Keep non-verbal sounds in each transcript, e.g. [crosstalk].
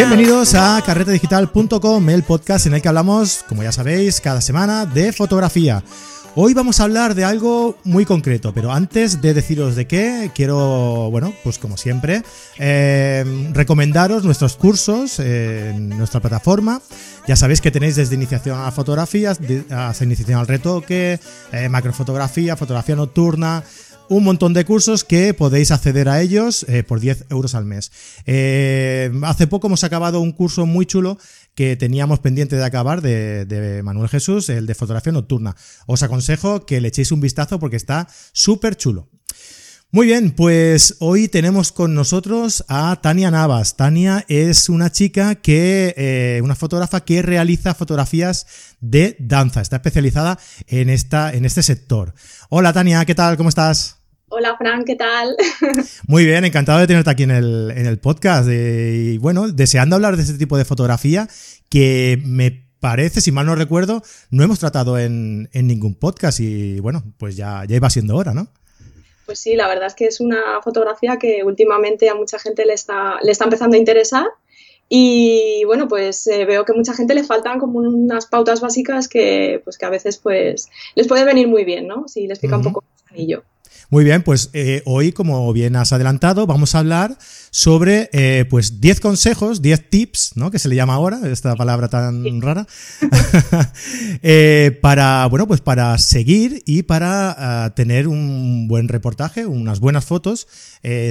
Bienvenidos a carretedigital.com, el podcast en el que hablamos, como ya sabéis, cada semana de fotografía. Hoy vamos a hablar de algo muy concreto, pero antes de deciros de qué, quiero, bueno, pues como siempre, eh, recomendaros nuestros cursos en nuestra plataforma. Ya sabéis que tenéis desde iniciación a fotografías, hasta iniciación al retoque, eh, macrofotografía, fotografía nocturna, un montón de cursos que podéis acceder a ellos eh, por 10 euros al mes. Eh, hace poco hemos acabado un curso muy chulo que teníamos pendiente de acabar de, Manuel Jesús, el de fotografía nocturna. Os aconsejo que le echéis un vistazo porque está súper chulo. Muy bien, pues hoy tenemos con nosotros a Tania Navas. Tania es una chica que, eh, una fotógrafa que realiza fotografías de danza. Está especializada en esta, en este sector. Hola Tania, ¿qué tal? ¿Cómo estás? Hola Fran, ¿qué tal? [laughs] Muy bien, encantado de tenerte aquí en el, en el podcast. y bueno, deseando hablar de este tipo de fotografía que me parece, si mal no recuerdo, no hemos tratado en, ningún podcast y bueno, pues ya, ya iba siendo hora, ¿no? Pues sí, la verdad es que es una fotografía que últimamente a mucha gente le está, le está empezando a interesar y bueno, pues eh, veo que mucha gente le faltan como unas pautas básicas que pues que a veces pues les puede venir muy bien, ¿no? Si les pica un poco el anillo. Muy bien, pues eh, hoy, como bien has adelantado, vamos a hablar sobre eh, pues 10 consejos, 10 tips, ¿no? Que se le llama ahora, esta palabra tan rara, [laughs] eh, para, bueno, pues para seguir y para ah, tener un buen reportaje, unas buenas fotos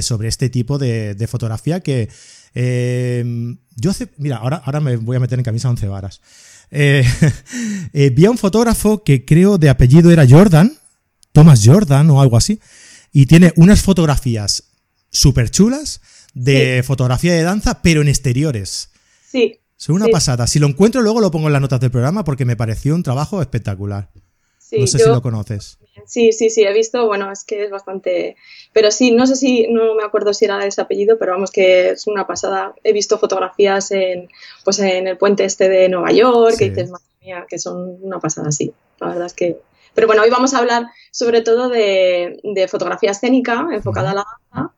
sobre este tipo de, fotografía que yo hace, mira, ahora, ahora me voy a meter en camisa once varas. [laughs] vi a un fotógrafo que creo de apellido era Jordan, Thomas Jordan o algo así, y tiene unas fotografías súper chulas de fotografía de danza, pero en exteriores. Sí. Son una pasada. Si lo encuentro, luego lo pongo en las notas del programa porque me pareció un trabajo espectacular. no sé si lo conoces. Sí, sí, sí, he visto, bueno, es que es bastante. Pero sí, no sé si, no me acuerdo si era ese apellido, pero vamos que es una pasada. He visto fotografías en, pues en el puente este de Nueva York, que dices, madre mía, que son una pasada, sí. La verdad es que pero bueno, hoy vamos a hablar sobre todo de, fotografía escénica enfocada a la danza,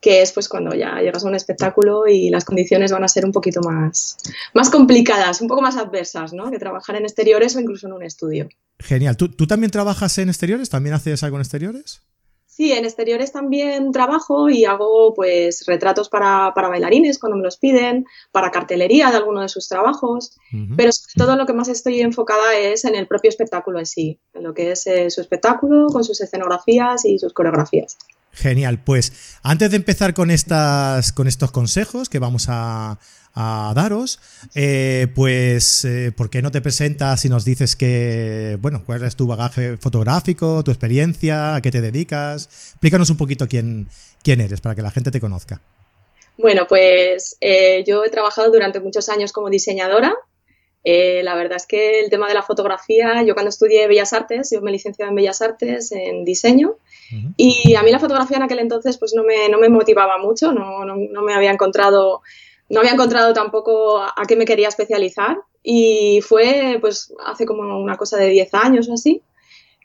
que es pues cuando ya llegas a un espectáculo y las condiciones van a ser un poquito más, más complicadas, un poco más adversas, ¿no? Que trabajar en exteriores o incluso en un estudio. Genial. ¿Tú, ¿Tú también trabajas en exteriores? ¿También haces algo en exteriores? Sí, en exteriores también trabajo y hago pues retratos para, bailarines cuando me los piden, para cartelería de alguno de sus trabajos, pero sobre todo lo que más estoy enfocada es en el propio espectáculo en sí, en lo que es eh, su espectáculo con sus escenografías y sus coreografías. Genial, pues antes de empezar con, estas, con estos consejos que vamos a, a daros, eh, pues, eh, ¿por qué no te presentas y nos dices que, bueno, cuál es tu bagaje fotográfico, tu experiencia, a qué te dedicas? Explícanos un poquito quién, quién eres para que la gente te conozca. Bueno, pues eh, yo he trabajado durante muchos años como diseñadora. la verdad es que el tema de la fotografía, yo cuando estudié Bellas Artes, yo me licenciaba en Bellas Artes en diseño y a mí la fotografía en aquel entonces pues no me, no me motivaba mucho, no, no, no me había encontrado no había encontrado tampoco a, qué me quería especializar y fue pues hace como una cosa de 10 años o así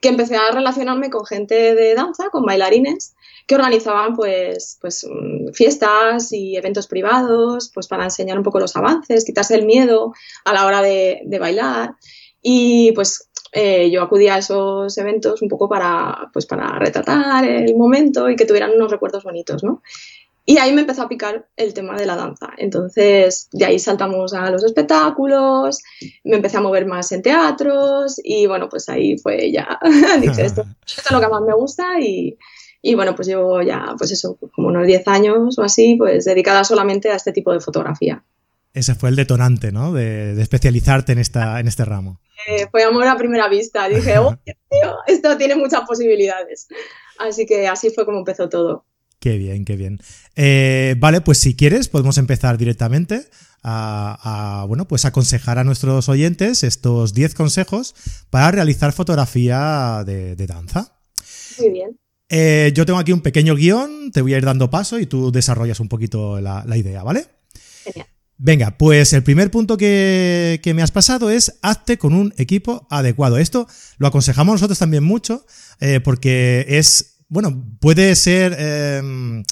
que empecé a relacionarme con gente de danza, con bailarines que organizaban pues, pues mm, fiestas y eventos privados pues para enseñar un poco los avances, quitarse el miedo a la hora de, bailar y pues eh, yo acudía a esos eventos un poco para, pues para retratar el momento y que tuvieran unos recuerdos bonitos, ¿no? Y ahí me empezó a picar el tema de la danza. Entonces, de ahí saltamos a los espectáculos, me empecé a mover más en teatros y bueno, pues ahí fue ya, [laughs] dije, [laughs] esto, es lo que más me gusta y, y, bueno, pues llevo ya, pues eso, como unos 10 años o así, pues dedicada solamente a este tipo de fotografía. Ese fue el detonante, ¿no? De, especializarte en, esta, en este ramo. Eh, fue amor a primera vista. Dije, [laughs] oh, tío, esto tiene muchas posibilidades. Así que así fue como empezó todo. Qué bien, qué bien. Eh, vale, pues si quieres, podemos empezar directamente a, bueno, pues aconsejar a nuestros oyentes estos 10 consejos para realizar fotografía de, danza. Muy bien. Eh, yo tengo aquí un pequeño guion, te voy a ir dando paso y tú desarrollas un poquito la, idea, ¿vale? Genial. Venga, pues el primer punto que, que, me has pasado es hazte con un equipo adecuado. Esto lo aconsejamos nosotros también mucho eh, porque es bueno, puede ser... Em,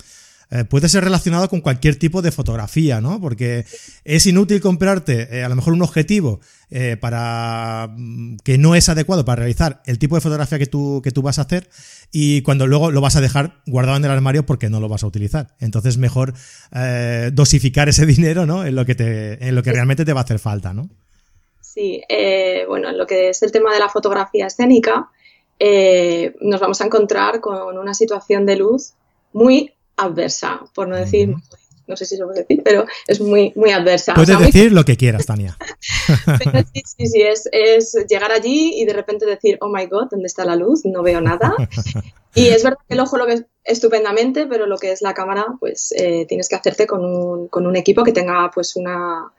eh, puede ser relacionado con cualquier tipo de fotografía, ¿no? Porque es inútil comprarte eh, a lo mejor un objetivo eh, para mm, que no es adecuado para realizar el tipo de fotografía que tú, que tú vas a hacer y cuando luego lo vas a dejar guardado en el armario porque no lo vas a utilizar. Entonces mejor dosificar ese [laughs] dinero, ¿no? En lo que te, en lo que realmente te va a hacer falta, ¿no? Sí, bueno, en lo que es el tema de la fotografía escénica, nos vamos a encontrar con una situación de luz muy adversa, por no decir, no sé si se puede decir, pero es muy, muy adversa. Puedes decir lo que quieras, Tania. [laughs] sí, sí, sí, es, llegar allí y de repente decir, oh my god, ¿dónde está la luz? No veo nada. [laughs] Y es verdad que el ojo lo ve estupendamente, pero lo que es la cámara, pues eh, tienes que hacerte con un, con un equipo que tenga pues una,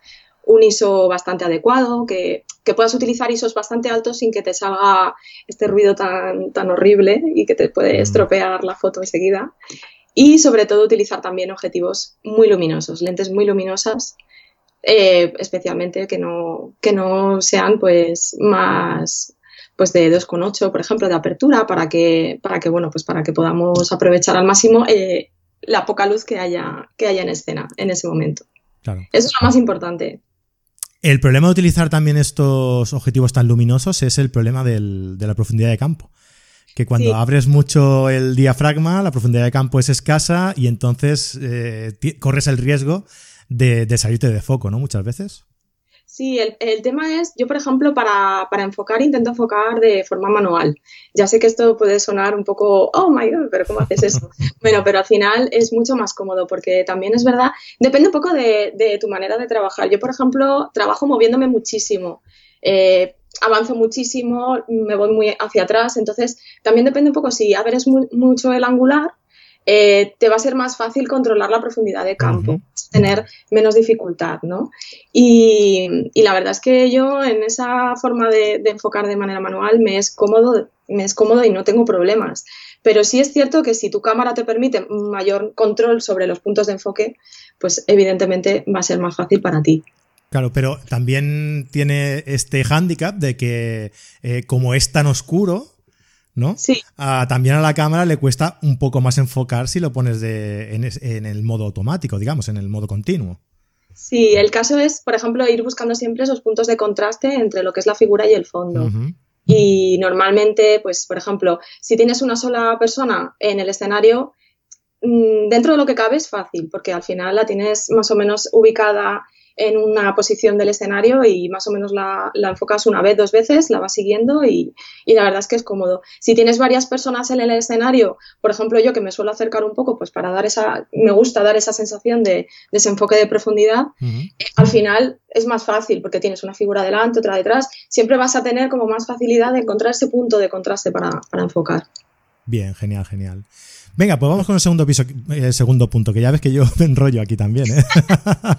un ISO bastante adecuado, que, que, puedas utilizar ISOs bastante altos sin que te salga este ruido tan, tan horrible y que te puede mm. estropear la foto enseguida. Y sobre todo utilizar también objetivos muy luminosos, lentes muy luminosas, eh, especialmente que no, que no sean pues más pues de 2,8 por ejemplo de apertura para que para que bueno pues para que podamos aprovechar al máximo eh, la poca luz que haya que haya en escena en ese momento claro. eso es lo más importante el problema de utilizar también estos objetivos tan luminosos es el problema del, de la profundidad de campo que cuando abres mucho el diafragma, la profundidad de campo es escasa y entonces eh, corres el riesgo de, salirte de foco, ¿no? Muchas veces. Sí, el, tema es, yo por ejemplo, para, enfocar, intento enfocar de forma manual. Ya sé que esto puede sonar un poco, oh my god, pero ¿cómo haces eso? [laughs] bueno, pero al final es mucho más cómodo porque también es verdad, depende un poco de, de tu manera de trabajar. Yo, por ejemplo, trabajo moviéndome muchísimo. Eh, avanzo muchísimo, me voy muy hacia atrás, entonces también depende un poco si abres mucho el angular, eh, te va a ser más fácil controlar la profundidad de campo, tener menos dificultad, ¿no? Y, la verdad es que yo en esa forma de, enfocar de manera manual me es cómodo, me es cómodo y no tengo problemas. Pero sí es cierto que si tu cámara te permite mayor control sobre los puntos de enfoque, pues evidentemente va a ser más fácil para ti. Claro, pero también tiene este hándicap de que eh, como es tan oscuro, ¿no? Sí. también a la cámara le cuesta un poco más enfocar si lo pones de, en, el modo automático, digamos, en el modo continuo. Sí, el caso es, por ejemplo, ir buscando siempre esos puntos de contraste entre lo que es la figura y el fondo. Y normalmente, pues, por ejemplo, si tienes una sola persona en el escenario, mm, dentro de lo que cabe es fácil, porque al final la tienes más o menos ubicada en una posición del escenario y más o menos la, enfocas una vez, dos veces, la vas siguiendo y, la verdad es que es cómodo. Si tienes varias personas en el escenario, por ejemplo yo que me suelo acercar un poco, pues para dar esa, me gusta dar esa sensación de, desenfoque de profundidad, al final es más fácil porque tienes una figura delante, otra detrás, siempre vas a tener como más facilidad de encontrar ese punto de contraste para, para enfocar. Bien, genial, genial. Venga, pues vamos con el segundo piso, el segundo punto, que ya ves que yo [laughs] me enrollo aquí también, ¿eh?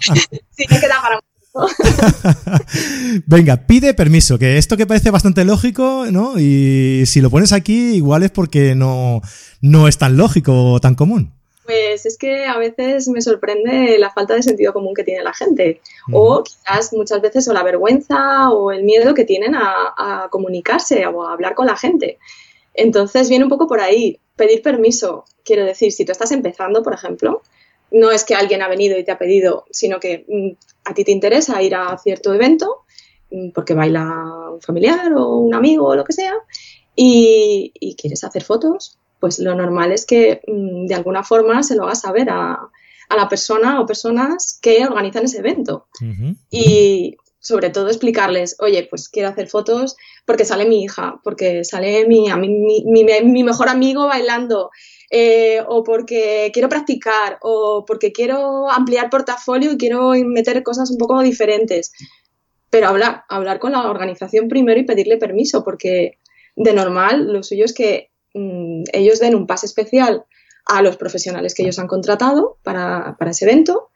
[laughs] sí, me queda para [laughs] Venga, pide permiso, que esto que parece bastante lógico, ¿no? Y si lo pones aquí, igual es porque no, no es tan lógico o tan común. Pues es que a veces me sorprende la falta de sentido común que tiene la gente. O quizás muchas veces o la vergüenza o el miedo que tienen a, a comunicarse o a hablar con la gente. Entonces viene un poco por ahí. Pedir permiso, quiero decir, si tú estás empezando, por ejemplo, no es que alguien ha venido y te ha pedido, sino que mm, a ti te interesa ir a cierto evento mm, porque baila un familiar o un amigo o lo que sea y, quieres hacer fotos, pues lo normal es que mm, de alguna forma se lo hagas saber a, a la persona o personas que organizan ese evento. Y sobre todo explicarles, oye, pues quiero hacer fotos porque sale mi hija, porque sale mi, mi, mi, mejor amigo bailando, eh, o porque quiero practicar, o porque quiero ampliar portafolio y quiero meter cosas un poco diferentes. Pero hablar, hablar con la organización primero y pedirle permiso, porque de normal lo suyo es que mm, ellos den un pase especial a los profesionales que ellos han contratado para, para ese evento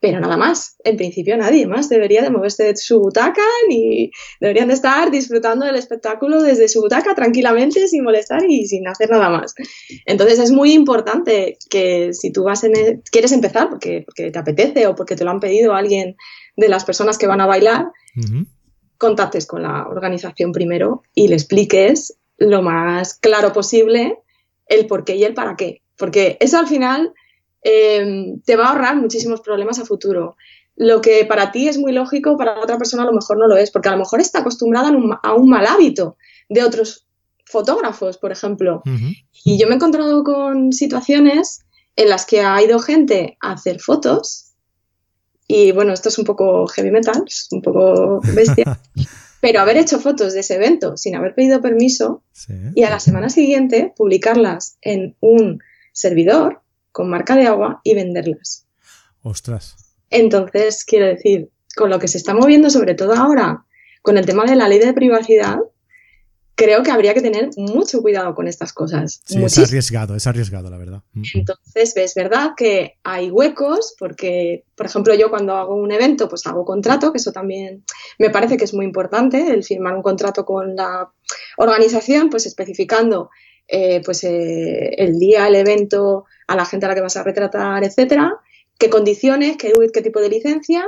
pero nada más. En principio nadie más debería de moverse de su butaca ni deberían de estar disfrutando del espectáculo desde su butaca tranquilamente sin molestar y sin hacer nada más. Entonces es muy importante que si tú vas en e, quieres empezar porque, porque te apetece o porque te lo han pedido alguien de las personas que van a bailar, contactes con la organización primero y le expliques lo más claro posible el por qué y el para qué. Porque eso al final eh, te va a ahorrar muchísimos problemas a futuro. Lo que para ti es muy lógico, para otra persona a lo mejor no lo es, porque a lo mejor está acostumbrada a un, mal hábito de otros fotógrafos, por ejemplo. Y yo me he encontrado con situaciones en las que ha ido gente a hacer fotos y bueno, esto es un poco heavy metal, es un poco bestia, [laughs] pero haber hecho fotos de ese evento sin haber pedido permiso y a la semana siguiente publicarlas en un servidor con marca de agua y venderlas. Ostras. Entonces, quiero decir, con lo que se está moviendo, sobre todo ahora, con el tema de la ley de privacidad, creo que habría que tener mucho cuidado con estas cosas. Sí, es arriesgado, es arriesgado, la verdad. Mm. Entonces, es verdad que hay huecos, porque, por ejemplo, yo cuando hago un evento, pues hago contrato, que eso también me parece que es muy importante, el firmar un contrato con la organización, pues especificando eh, pues, eh, el día, el evento, a la gente a la que vas a retratar, etcétera, qué condiciones, qué, qué tipo de licencia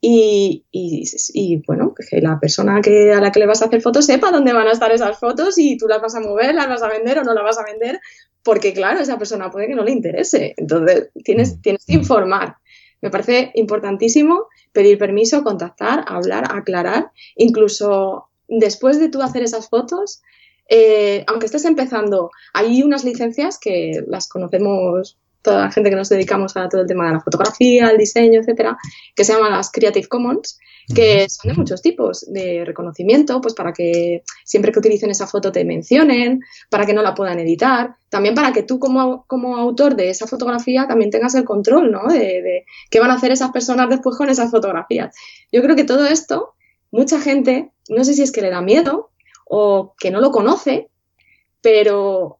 y, y, bueno, que la persona que, a la que le vas a hacer fotos sepa dónde van a estar esas fotos y tú las vas a mover, las vas a vender o no las vas a vender, porque claro, esa persona puede que no le interese. Entonces, tienes, mm. tienes que informar. Me parece importantísimo pedir permiso, contactar, hablar, aclarar, incluso después de tú hacer esas fotos, eh, aunque estés empezando, hay unas licencias que las conocemos toda la gente que nos dedicamos a todo el tema de la fotografía, el diseño, etcétera, que se llaman las Creative Commons, que son de muchos tipos, de reconocimiento, pues para que siempre que utilicen esa foto te mencionen, para que no la puedan editar, también para que tú como, como autor de esa fotografía también tengas el control, ¿no? De, de qué van a hacer esas personas después con esas fotografías. Yo creo que todo esto, mucha gente, no sé si es que le da miedo o que no lo conoce, pero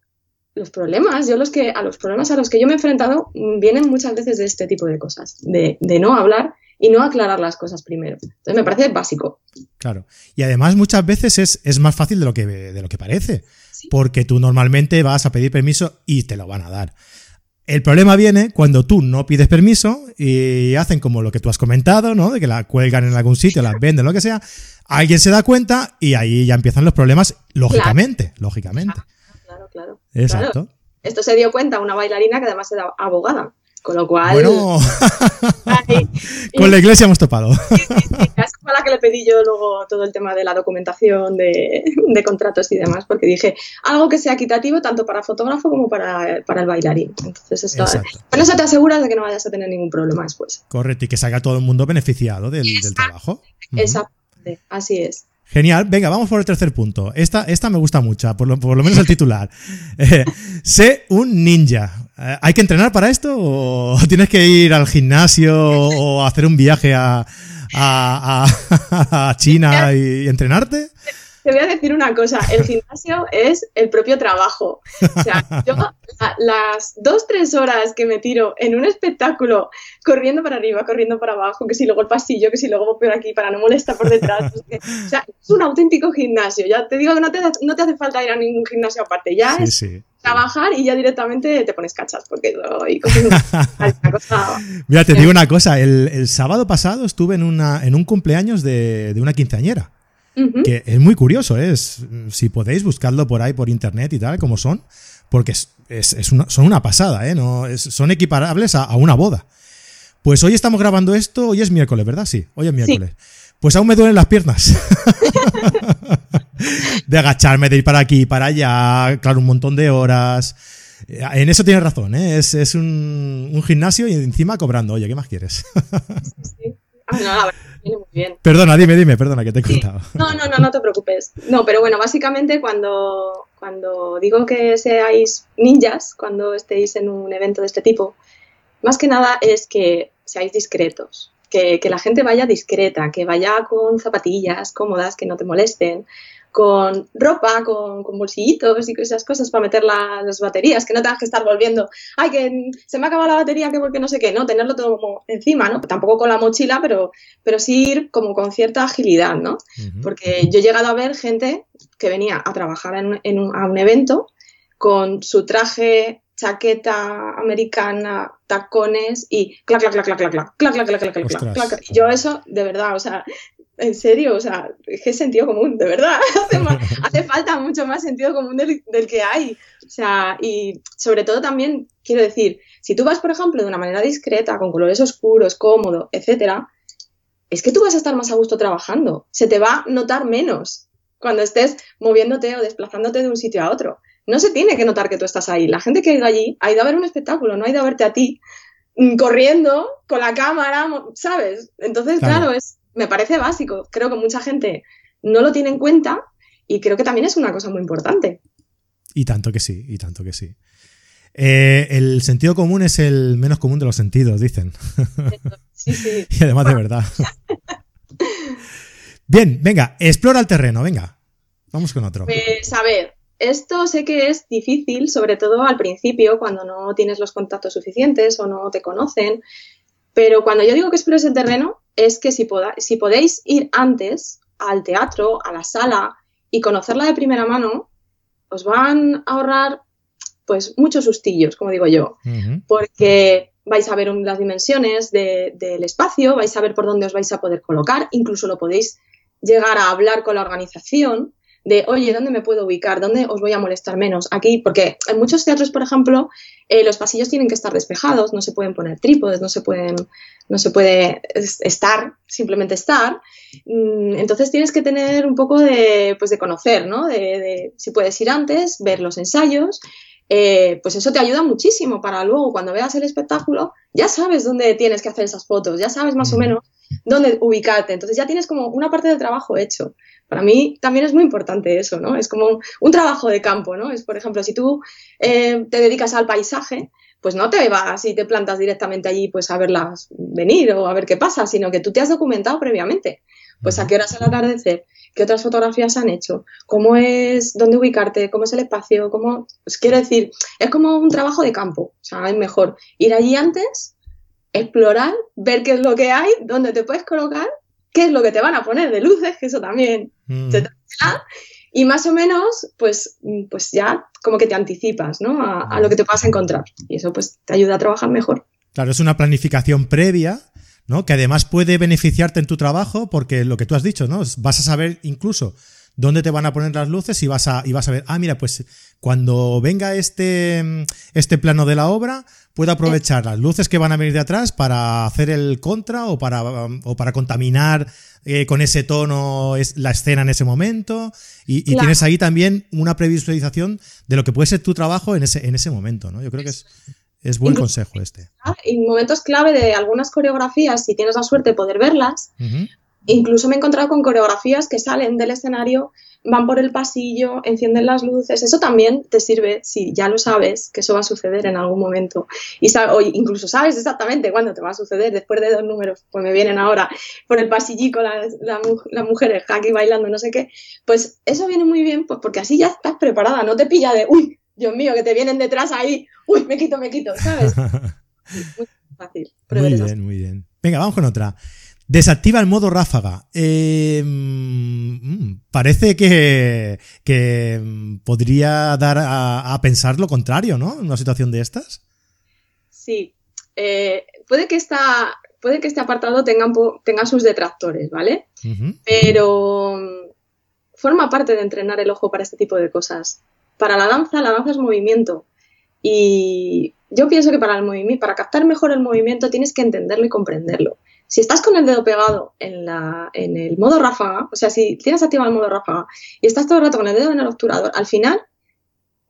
los problemas, yo los que, a los problemas a los que yo me he enfrentado mm, vienen muchas veces de este tipo de cosas, de, no hablar y no aclarar las cosas primero. Entonces me parece básico. Claro. Y además muchas veces es, es más fácil de lo que, de lo que parece, porque tú normalmente vas a pedir permiso y te lo van a dar. El problema viene cuando tú no pides permiso y hacen como lo que tú has comentado, ¿no? De que la cuelgan en algún sitio, la venden, lo que sea. Alguien se da cuenta y ahí ya empiezan los problemas, lógicamente, lógicamente claro. Exacto. Esto se dio cuenta una bailarina que además era abogada. Con lo cual. Bueno. [laughs] con la iglesia hemos topado. Sí, Es a la que le pedí yo luego todo el tema de la documentación de, contratos y demás, porque dije algo que sea equitativo tanto para fotógrafo como para, el bailarín. Entonces, esto, con eso te aseguras de que no vayas a tener ningún problema después. Correcto, y que salga todo el mundo beneficiado del, trabajo. Exactamente, así es. Genial, venga, vamos por el tercer punto. Esta, esta me gusta mucho, por lo, por lo menos el titular. [laughs] Eh, sé un ninja. Eh, ¿Hay que entrenar para esto o [laughs] tienes que ir al gimnasio o hacer un viaje a, a, a [laughs] China y entrenarte? Te voy a decir una cosa, el [laughs] gimnasio es el propio trabajo. O sea, yo las dos, tres horas que me tiro en un espectáculo, corriendo para arriba, corriendo para abajo, que si luego el pasillo, que si luego por aquí para no molestar por detrás. o sea, es un auténtico gimnasio. Ya te digo que no te, no te hace falta ir a ningún gimnasio aparte, ya es trabajar y ya directamente te pones cachas, porque hay [laughs] cosa... Mira, te digo una cosa, el, sábado pasado estuve en, una, en un cumpleaños de, de una quinceañera que es muy curioso, ¿eh? es, si podéis buscarlo por ahí por internet y tal, como son, porque es, una, son una pasada, ¿eh? No, son equiparables a, una boda. Pues hoy estamos grabando esto, hoy es miércoles, ¿verdad? Sí, hoy es miércoles. Pues aún me duelen las piernas. [laughs] de agacharme, de ir para aquí para allá, claro, un montón de horas. En eso tienes razón, ¿eh? es, un, un, gimnasio y encima cobrando. Oye, ¿qué más quieres? sí. Ah, no, la verdad muy bien. Perdona, dime, dime, perdona que te he contado. No, no, no, no te preocupes. No, pero bueno, básicamente cuando, cuando digo que seáis ninjas, cuando estéis en un evento de este tipo, más que nada es que seáis discretos. Que, que la gente vaya discreta, que vaya con zapatillas cómodas, que no te molesten, con ropa, con, bolsillitos y esas cosas para meter las baterías, que no tengas que estar volviendo, ay, que se me ha acabado la batería, que porque no sé qué, no, tenerlo todo como encima, ¿no? Tampoco con la mochila, pero, pero sí ir como con cierta agilidad, ¿no? Porque yo he llegado a ver gente que venía a trabajar en, un, a un evento con su traje chaqueta americana, tacones y clac, clac, clac, clac, clac, clac, clac, clac, clac, clac, clac, clac. Yo eso, de verdad, o sea, en serio, o sea, es que es sentido común, de verdad. [laughs] Hace, falta mucho más sentido común del, que hay. O sea, y sobre todo también, quiero decir, si tú vas, por ejemplo, de una manera discreta, con colores oscuros, cómodo, etcétera, es que tú vas a estar más a gusto trabajando. Se te va a notar menos cuando estés moviéndote o desplazándote de un sitio a otro. No se tiene que notar que tú estás ahí. La gente que ha ido allí ha ido a ver un espectáculo, no ha ido a verte a ti mm, corriendo con la cámara, ¿sabes? Entonces, claro es, me parece básico. Creo que mucha gente no lo tiene en cuenta y creo que también es una cosa muy importante. Y tanto que sí, y tanto que sí. Eh, el sentido común es el menos común de los sentidos, dicen. Sí, sí. [laughs] y además de verdad. [laughs] Bien, venga, explora el terreno, venga. Vamos con otro. Pues a ver, esto sé que es difícil, sobre todo al principio, cuando no tienes los contactos suficientes o no te conocen. Pero cuando yo digo que explores el terreno, es que si, si podéis ir antes al teatro, a la sala y conocerla de primera mano, os van a ahorrar pues muchos sustillos, como digo yo, porque vais a ver las dimensiones del espacio, vais a ver por dónde os vais a poder colocar, incluso lo podéis llegar a hablar con la organización de, oye, ¿dónde me puedo ubicar? ¿Dónde os voy a molestar menos? Aquí, porque en muchos teatros, por ejemplo, eh, los pasillos tienen que estar despejados, no se pueden poner trípodes, no se pueden, no se puede estar, simplemente estar. Mm, entonces tienes que tener un poco de, pues de conocer, ¿no? De, si puedes ir antes, ver los ensayos, eh, pues eso te ayuda muchísimo para luego cuando veas el espectáculo, ya sabes dónde tienes que hacer esas fotos, ya sabes más o menos dónde ubicarte. Entonces ya tienes como una parte del trabajo hecho. Para mí también es muy importante eso, ¿no? Es como un, trabajo de campo, ¿no? Es, por ejemplo, si tú eh, te dedicas al paisaje, pues no te vas y te plantas directamente allí pues a verlas venir o a ver qué pasa, sino que tú te has documentado previamente. Pues a qué horas al atardecer, qué otras fotografías han hecho, cómo es, dónde ubicarte, cómo es el espacio, cómo, pues quiero decir, es como un trabajo de campo. O sea, es mejor ir allí antes explorar, ver qué es lo que hay, dónde te puedes colocar, qué es lo que te van a poner de luces, que eso también mm. y más o menos, pues, pues ya como que te anticipas, ¿no? A, lo que te vas a encontrar. Y eso pues te ayuda a trabajar mejor. Claro, es una planificación previa, ¿no? Que además puede beneficiarte en tu trabajo porque lo que tú has dicho, ¿no? Vas a saber incluso dónde te van a poner las luces y vas a, y vas a ver, ah, mira, pues cuando venga este, este plano de la obra, puedo aprovechar las luces que van a venir de atrás para hacer el contra o para, o para contaminar eh, con ese tono la escena en ese momento. Y, tienes ahí también una previsualización de lo que puede ser tu trabajo en ese, en ese momento, ¿no? Yo creo que es, es buen consejo este. En momentos clave de algunas coreografías, si tienes la suerte de poder verlas, incluso me he encontrado con coreografías que salen del escenario van por el pasillo, encienden las luces. Eso también te sirve si ya lo sabes que eso va a suceder en algún momento. Y o incluso sabes exactamente cuándo te va a suceder. Después de dos números, pues me vienen ahora por el pasillico las la, mujeres aquí bailando, no sé qué. Pues eso viene muy bien, pues porque así ya estás preparada. No te pilla de, uy, Dios mío, que te vienen detrás ahí, uy, me quito, me quito, ¿sabes? [laughs] muy fácil. Muy bien, muy bien. Venga, vamos con otra. Desactiva el modo ráfaga. Eh, mm, parece que, que, podría dar a, pensar lo contrario, ¿no? En una situación de estas. Sí. Eh, puede, que esta, puede que este apartado tenga, tenga sus detractores, ¿vale? Pero mm, forma parte de entrenar el ojo para este tipo de cosas. Para la danza, la danza es movimiento. Y yo pienso que para, el para captar mejor el movimiento tienes que entenderlo y comprenderlo. Si estás con el dedo pegado en, la, en el modo ráfaga, o sea, si tienes activado el modo ráfaga y estás todo el rato con el dedo en el obturador, al final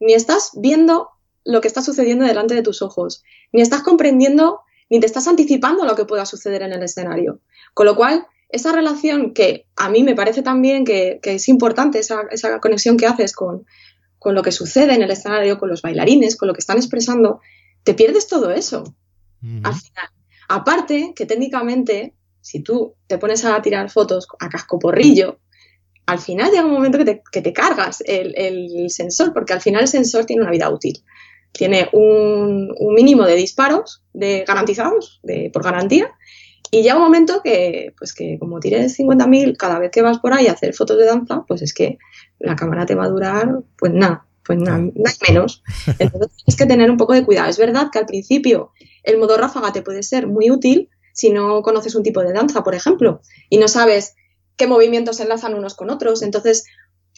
ni estás viendo lo que está sucediendo delante de tus ojos, ni estás comprendiendo, ni te estás anticipando lo que pueda suceder en el escenario. Con lo cual, esa relación que a mí me parece también que, es importante, esa, esa, conexión que haces con, con lo que sucede en el escenario, con los bailarines, con lo que están expresando, te pierdes todo eso al final. Aparte que técnicamente, si tú te pones a tirar fotos a casco porrillo, al final llega un momento que te, cargas el, sensor, porque al final el sensor tiene una vida útil. Tiene un, mínimo de disparos de garantizados de, por garantía y llega un momento que, pues que como tires 50.000 cada vez que vas por ahí a hacer fotos de danza, pues es que la cámara te va a durar, pues nada, pues nada, nada menos. [laughs] Entonces tienes que tener un poco de cuidado. Es verdad que al principio el modo ráfaga te puede ser muy útil si no conoces un tipo de danza, por ejemplo, y no sabes qué movimientos se enlazan unos con otros. Entonces,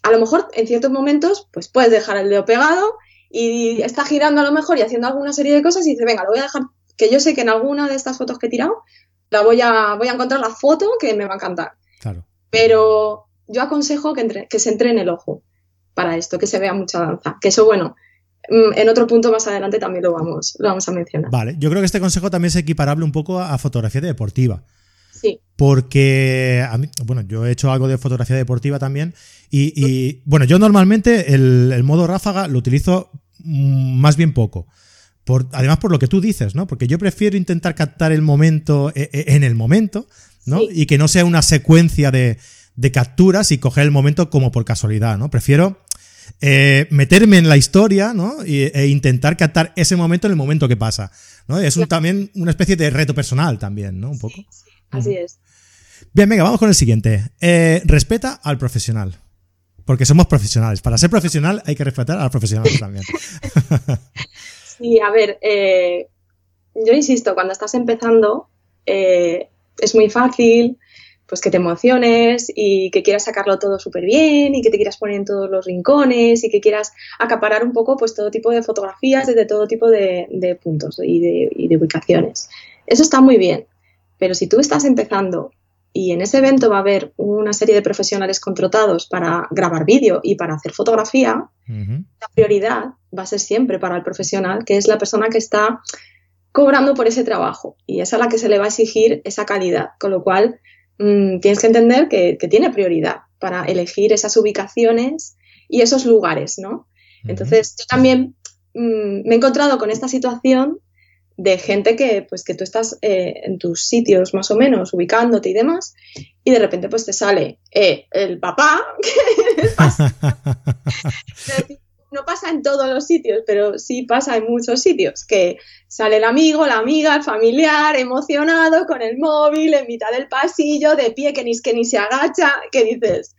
a lo mejor en ciertos momentos, pues puedes dejar el dedo pegado y está girando a lo mejor y haciendo alguna serie de cosas y dice, venga, lo voy a dejar, que yo sé que en alguna de estas fotos que he tirado, la voy a, voy a encontrar la foto que me va a encantar. Claro. Pero yo aconsejo que, que se entrene el ojo para esto, que se vea mucha danza. Que eso, bueno, mm, en otro punto más adelante también lo vamos, lo vamos a mencionar. Vale, yo creo que este consejo también es equiparable un poco a fotografía deportiva. Sí. Porque, a mí, bueno, yo he hecho algo de fotografía deportiva también. Y, bueno, yo normalmente el, modo ráfaga lo utilizo mm, más bien poco. Por, además, por lo que tú dices, ¿no? Porque yo prefiero intentar captar el momento e, e, en el momento, ¿no? Y que no sea una secuencia de, de capturas y coger el momento como por casualidad, ¿no? Prefiero eh, meterme en la historia, ¿no? e intentar captar ese momento en el momento que pasa, ¿no? Es un, también una especie de reto personal también, ¿no? Un poco. así es. Bien, venga, vamos con el siguiente. Eh, respeta al profesional. Porque somos profesionales. Para ser profesional hay que respetar al profesional también. [laughs] sí, a ver, eh, yo insisto, cuando estás empezando es muy fácil pues que te emociones y que quieras sacarlo todo súper bien y que te quieras poner en todos los rincones y que quieras acaparar un poco pues todo tipo de fotografías desde todo tipo de, puntos y de, ubicaciones. Eso está muy bien, pero si tú estás empezando y en ese evento va a haber una serie de profesionales contratados para grabar vídeo y para hacer fotografía, la prioridad va a ser siempre para el profesional, que es la persona que está cobrando por ese trabajo y es a la que se le va a exigir esa calidad, con lo cual Mm, tienes que entender que, tiene prioridad para elegir esas ubicaciones y esos lugares, ¿no? Entonces, yo también mm, me he encontrado con esta situación de gente que, pues, que tú estás eh, en tus sitios más o menos ubicándote y demás, y de repente pues te sale eh, el papá, [laughs] [laughs] no pasa en todos los sitios, pero sí pasa en muchos sitios, que sale el amigo, la amiga, el familiar, emocionado, con el móvil, en mitad del pasillo, de pie, que ni, que ni se agacha, que dices,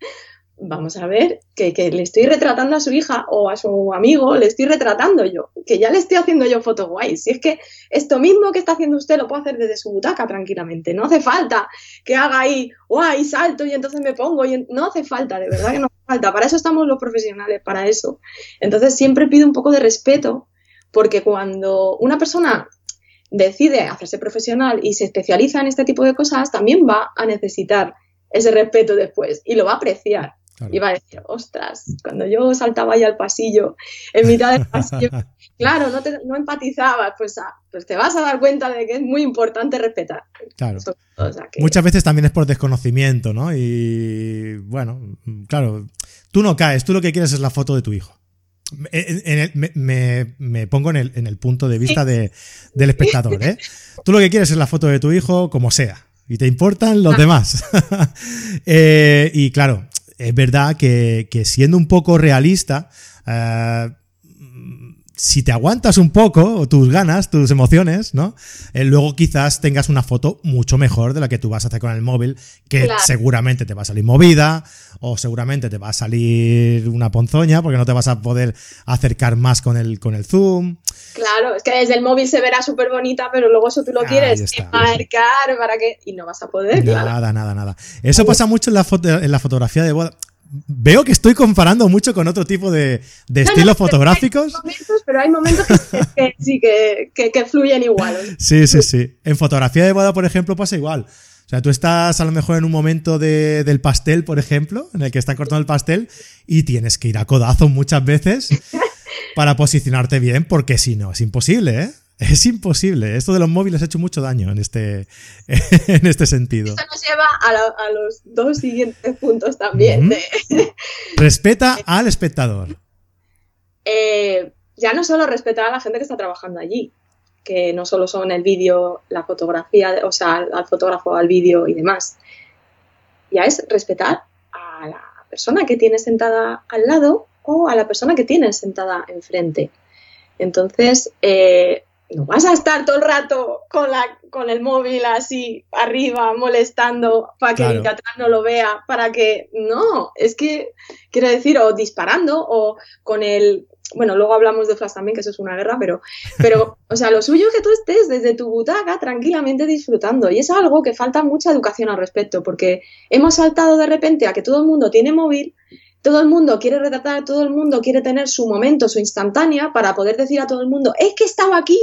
vamos a ver, que, le estoy retratando a su hija o a su amigo, le estoy retratando yo, que ya le estoy haciendo yo foto guay. Si es que esto mismo que está haciendo usted lo puede hacer desde su butaca tranquilamente, no hace falta que haga ahí, guay, salto y entonces me pongo, no hace falta, de verdad que no hace falta, para eso estamos los profesionales, para eso. Entonces siempre pido un poco de respeto, porque cuando una persona decide hacerse profesional y se especializa en este tipo de cosas, también va a necesitar ese respeto después y lo va a apreciar. Iba a decir, ostras, cuando yo saltaba ahí al pasillo, en mitad del pasillo, [laughs] claro, no, te, no empatizabas, pues, ah, pues te vas a dar cuenta de que es muy importante respetar. Claro. Muchas veces también es por desconocimiento, ¿no? Y bueno, claro, tú no caes, tú lo que quieres es la foto de tu hijo. me, pongo en el, punto de vista del espectador, ¿eh? [laughs] Tú lo que quieres es la foto de tu hijo como sea. Y te importan los demás. [laughs] Eh, y claro, es verdad que, siendo un poco realista, eh, si te aguantas un poco tus ganas, tus emociones, ¿no? Eh, luego quizás tengas una foto mucho mejor de la que tú vas a hacer con el móvil, que seguramente te va a salir movida o seguramente te va a salir una ponzoña porque no te vas a poder acercar más con el, con el zoom. Claro, es que desde el móvil se verá súper bonita, pero luego eso tú lo quieres marcar para que... y no vas a poder. Nada, nada, nada. Eso pasa mucho en la, foto, en la fotografía de boda veo que estoy comparando mucho con otro tipo de, estilos fotográficos. Pero hay momentos, que, sí, que, fluyen igual. Sí, sí, sí. En fotografía de boda, por ejemplo, pasa igual. O sea, tú estás a lo mejor en un momento del pastel, por ejemplo, en el que están cortando el pastel y tienes que ir a codazo muchas veces para posicionarte bien, porque si no, es imposible, ¿eh? [laughs] Es imposible. Esto de los móviles ha hecho mucho daño en este, [laughs] en este sentido. Esto nos lleva a, los dos siguientes puntos también. [laughs] Respeta al espectador. Eh, ya no solo respetar a la gente que está trabajando allí, que no solo son el vídeo, la fotografía, o sea, al fotógrafo, al vídeo y demás. Ya es respetar a la persona que tienes sentada al lado o a la persona que tienes sentada enfrente. Entonces, eh, no vas a estar todo el rato con, la, con el móvil así arriba molestando para que el de atrás no lo vea, para que no, es que quiero decir, o disparando o con el bueno, luego hablamos de Flash también, que eso es una guerra, pero, pero, o sea, lo suyo es que tú estés desde tu butaca tranquilamente disfrutando. Y es algo que falta mucha educación al respecto, porque hemos saltado de repente a que todo el mundo tiene móvil, todo el mundo quiere retratar, todo el mundo quiere tener su momento, su instantánea, para poder decir a todo el mundo, es que estaba aquí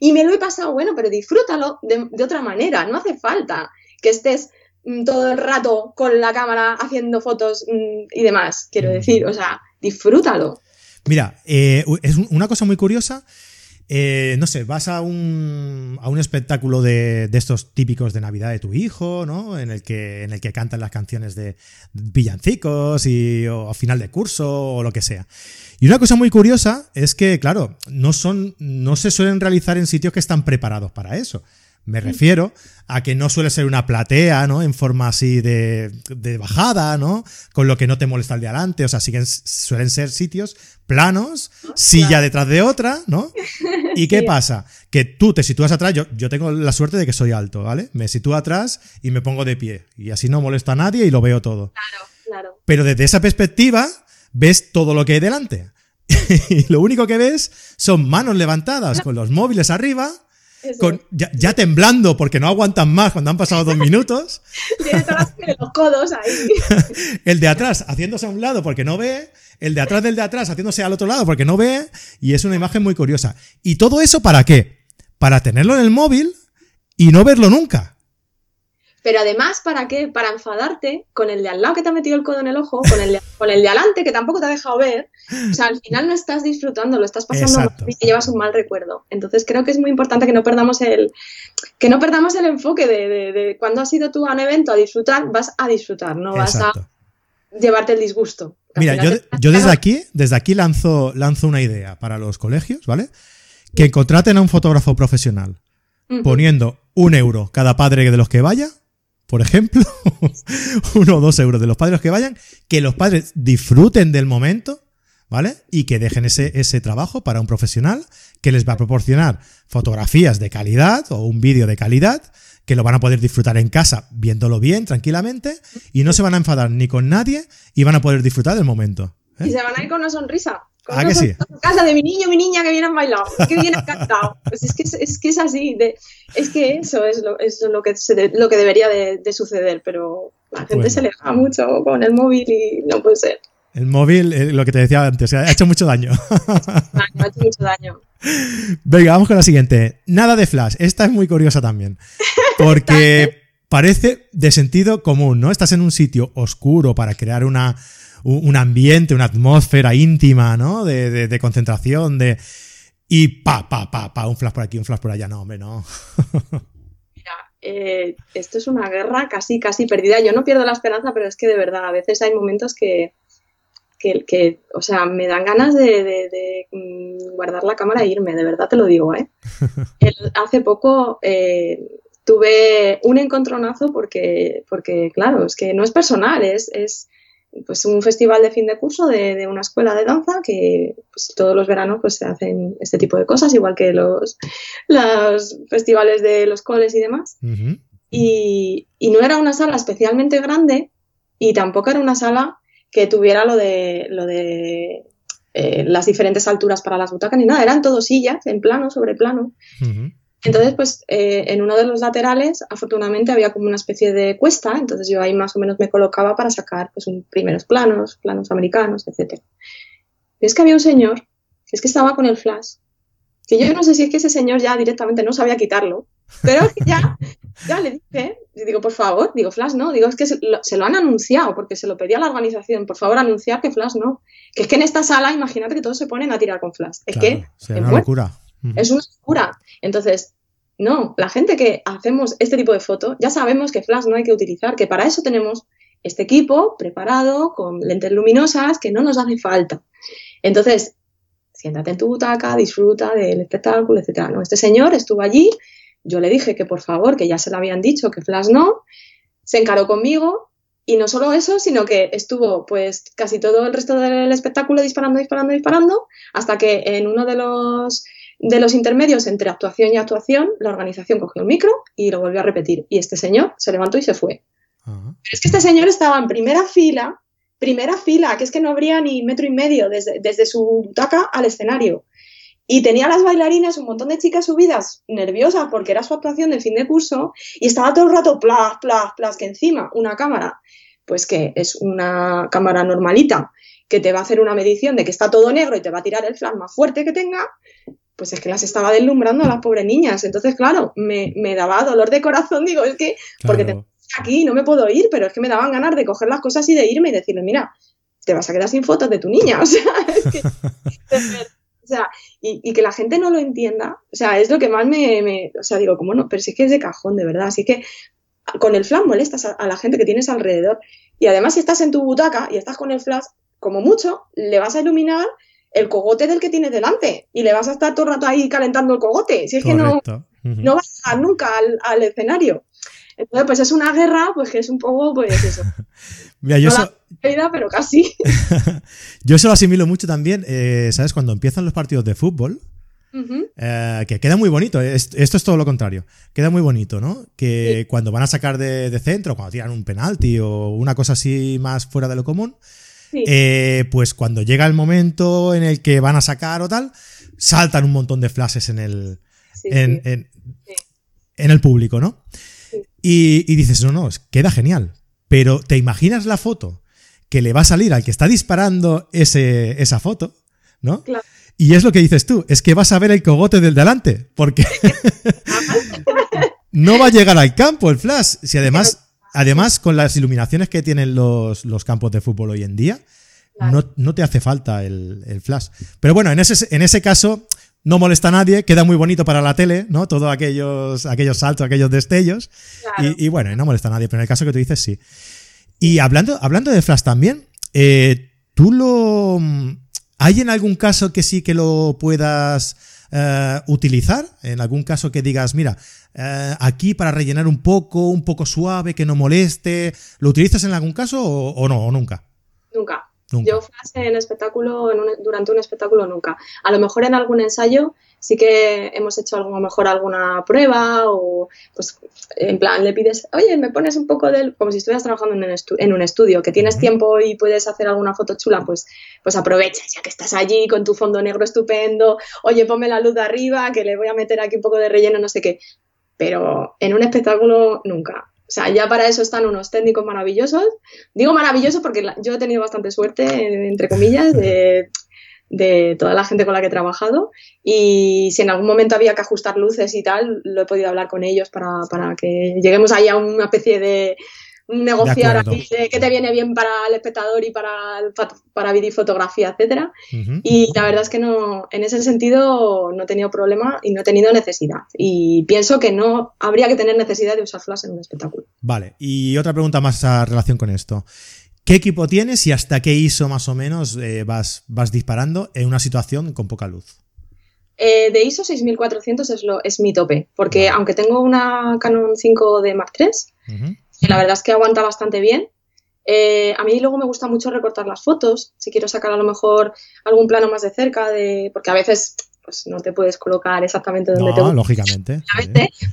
y me lo he pasado bueno, pero disfrútalo de, de otra manera, no hace falta que estés mm, todo el rato con la cámara haciendo fotos mm, y demás, quiero decir, o sea, disfrútalo. Mira, eh, es una cosa muy curiosa. Eh, no sé, vas a un, a un espectáculo de, de, estos típicos de Navidad de tu hijo, ¿no? En el que, en el que cantan las canciones de villancicos y o a final de curso o lo que sea. Y una cosa muy curiosa es que, claro, no son, no se suelen realizar en sitios que están preparados para eso. Me refiero a que no suele ser una platea, ¿no? En forma así de, de bajada, ¿no? Con lo que no te molesta el de adelante. O sea, sí que suelen ser sitios planos, silla detrás de otra, ¿no? [laughs] ¿Y qué pasa? Que tú te sitúas atrás, yo, yo tengo la suerte de que soy alto, ¿vale? Me sitúo atrás y me pongo de pie. Y así no molesto a nadie y lo veo todo. Claro, claro. Pero desde esa perspectiva, ves todo lo que hay delante. [laughs] y lo único que ves son manos levantadas con los móviles arriba con, ya, ya, temblando porque no aguantan más cuando han pasado dos minutos. [laughs] Tiene los codos ahí. [laughs] el de atrás haciéndose a un lado porque no ve, el de atrás del de atrás haciéndose al otro lado porque no ve, y es una imagen muy curiosa. ¿Y todo eso para qué? Para tenerlo en el móvil y no verlo nunca. Pero además, ¿para qué? Para enfadarte con el de al lado que te ha metido el codo en el ojo, con el de, con el de adelante que tampoco te ha dejado ver. O sea, al final no estás disfrutando, lo estás pasando y te llevas un mal recuerdo. Entonces creo que es muy importante que no perdamos el, que no perdamos el enfoque de, de, de cuando has ido tú a un evento a disfrutar, vas a disfrutar, no vas a llevarte el disgusto. Mira, yo, yo desde aquí, desde aquí lanzo, lanzo una idea para los colegios, ¿vale? Que contraten a un fotógrafo profesional, poniendo un euro cada padre de los que vaya por ejemplo, [laughs] uno o dos euros de los padres que vayan, que los padres disfruten del momento, ¿vale? Y que dejen ese, ese trabajo para un profesional que les va a proporcionar fotografías de calidad o un vídeo de calidad que lo van a poder disfrutar en casa viéndolo bien, tranquilamente, y no se van a enfadar ni con nadie y van a poder disfrutar del momento. ¿eh? Y se van a ir con una sonrisa. ¿Ah, que sí? casa de mi niño, mi niña que viene a bailar, que viene cantado. Pues es que es, es, que es así, de, es que eso es lo, es lo, que, se de, lo que debería de, de, suceder, pero la gente bueno. se le va mucho con el móvil y no puede ser. El móvil, eh, lo que te decía antes, ha hecho mucho daño. ha hecho mucho daño. Venga, vamos con la siguiente. Nada de flash. Esta es muy curiosa también. Porque parece de sentido común, ¿no? Estás en un sitio oscuro para crear una, un ambiente, una atmósfera íntima, ¿no? De, de, de, concentración, de... Y pa, pa, pa, pa, un flash por aquí, un flash por allá. No, hombre, no. [laughs] Mira, eh, esto es una guerra casi, casi perdida. Yo no pierdo la esperanza, pero es que de verdad, a veces hay momentos que, que, que o sea, me dan ganas de, mm, guardar la cámara e irme, de verdad te lo digo, ¿eh? [laughs] El, hace poco... Eh, tuve un encontronazo porque, porque, claro, es que no es personal, es, es pues un festival de fin de curso de, de una escuela de danza que pues, todos los veranos pues se hacen este tipo de cosas, igual que los, los festivales de los coles y demás. Uh -huh. y, y, no era una sala especialmente grande y tampoco era una sala que tuviera lo de, lo de eh, las diferentes alturas para las butacas ni nada, eran todos sillas en plano, sobre plano. Uh -huh. Entonces, pues eh, en uno de los laterales, afortunadamente, había como una especie de cuesta, entonces yo ahí más o menos me colocaba para sacar pues, un, primeros planos, planos americanos, etc. Y es que había un señor, que es que estaba con el flash, que yo no sé si es que ese señor ya directamente no sabía quitarlo, pero es que ya, ya le dije, y digo, por favor, digo, flash no, digo, es que se lo, se lo han anunciado, porque se lo pedía a la organización, por favor, anunciar que flash no. Que es que en esta sala, imagínate que todos se ponen a tirar con flash. Es claro, que... Es una locura. Es una locura. Entonces, no, la gente que hacemos este tipo de foto ya sabemos que flash no hay que utilizar, que para eso tenemos este equipo preparado con lentes luminosas que no nos hace falta. Entonces, siéntate en tu butaca, disfruta del espectáculo, etcétera. No, este señor estuvo allí, yo le dije que por favor, que ya se lo habían dicho, que flash no, se encaró conmigo y no solo eso, sino que estuvo pues casi todo el resto del espectáculo disparando, disparando, disparando, hasta que en uno de los de los intermedios entre actuación y actuación, la organización cogió el micro y lo volvió a repetir. Y este señor se levantó y se fue. Uh -huh. Pero es que este señor estaba en primera fila primera fila, que es que no habría ni metro y medio desde, desde su butaca al escenario. Y tenía las bailarinas, un montón de chicas subidas, nerviosas porque era su actuación de fin de curso, y estaba todo el rato plas, plas, plas, que encima una cámara, pues que es una cámara normalita, que te va a hacer una medición de que está todo negro y te va a tirar el flash más fuerte que tenga, pues es que las estaba deslumbrando a las pobres niñas. Entonces, claro, me, daba dolor de corazón, digo, es que, porque te aquí no me puedo ir, pero es que me daban ganas de coger las cosas y de irme y decirle, mira, te vas a quedar sin fotos de tu niña. [laughs] O sea, es que, o sea, y, que la gente no lo entienda, o sea, es lo que más me, o sea, digo, como no, pero si es que es de cajón, de verdad, así que con el flash molestas a, la gente que tienes alrededor y además si estás en tu butaca y estás con el flash, como mucho, le vas a iluminar el cogote del que tienes delante y le vas a estar todo el rato ahí calentando el cogote, si es que no, no vas a llegar nunca al, escenario. Entonces, pues es una guerra, pues que es un poco, pues eso. [laughs] Mira, yo eso, pero casi. [laughs] yo eso lo asimilo mucho también, eh, ¿sabes? Cuando empiezan los partidos de fútbol, eh, que queda muy bonito, esto es todo lo contrario, queda muy bonito, ¿no? Que cuando van a sacar de, centro, cuando tiran un penalti o una cosa así más fuera de lo común, eh, pues cuando llega el momento en el que van a sacar o tal, saltan un montón de flashes en el, en, en, el público, ¿no? Y, y dices, no, no, queda genial. Pero ¿te imaginas la foto que le va a salir al que está disparando ese, esa foto? ¿No? Y es lo que dices tú, es que vas a ver el cogote del delante, porque [laughs] [laughs] no va a llegar al campo el flash. Si además, además con las iluminaciones que tienen los, campos de fútbol hoy en día, no, te hace falta el, flash. Pero bueno, en ese, en ese caso, no molesta a nadie, queda muy bonito para la tele, ¿no? Todos aquellos, aquellos saltos, aquellos destellos. Y, y, bueno, no molesta a nadie, pero en el caso que tú dices, sí. Y hablando, hablando de Flash también, eh, ¿tú lo... ¿Hay en algún caso que sí que lo puedas eh, utilizar? En algún caso que digas, mira, eh, aquí para rellenar un poco, un poco suave, que no moleste, ¿lo utilizas en algún caso o, no, o nunca? Nunca. Yo Flash en espectáculo, durante un espectáculo nunca. A lo mejor en algún ensayo sí que hemos hecho a lo mejor alguna prueba o pues en plan le pides, oye, me pones un poco del, como si estuvieras trabajando en un, estudio, que tienes tiempo y puedes hacer alguna foto chula, pues, pues aprovecha, ya que estás allí con tu fondo negro estupendo, oye, ponme la luz de arriba, que le voy a meter aquí un poco de relleno, no sé qué. Pero en un espectáculo nunca. O sea, ya para eso están unos técnicos maravillosos. Digo maravillosos porque yo he tenido bastante suerte, entre comillas, de de toda la gente con la que he trabajado y si en algún momento había que ajustar luces y tal, lo he podido hablar con ellos para, que lleguemos ahí a una especie de negociar aquí de qué te viene bien para el espectador y para, para fotografía, etcétera. Y la verdad es que no, en ese sentido no he tenido problema y no he tenido necesidad. Y pienso que no habría que tener necesidad de usar flash en un espectáculo. Vale, y otra pregunta más a relación con esto. ¿Qué equipo tienes y hasta qué ISO más o menos eh, vas, vas disparando en una situación con poca luz? Eh, de ISO 6400 es, lo, es mi tope, porque aunque tengo una Canon 5 de Mark III, que la verdad es que aguanta bastante bien, eh, a mí luego me gusta mucho recortar las fotos, si quiero sacar a lo mejor algún plano más de cerca, de, porque a veces pues, no te puedes colocar exactamente donde te gusta. lógicamente.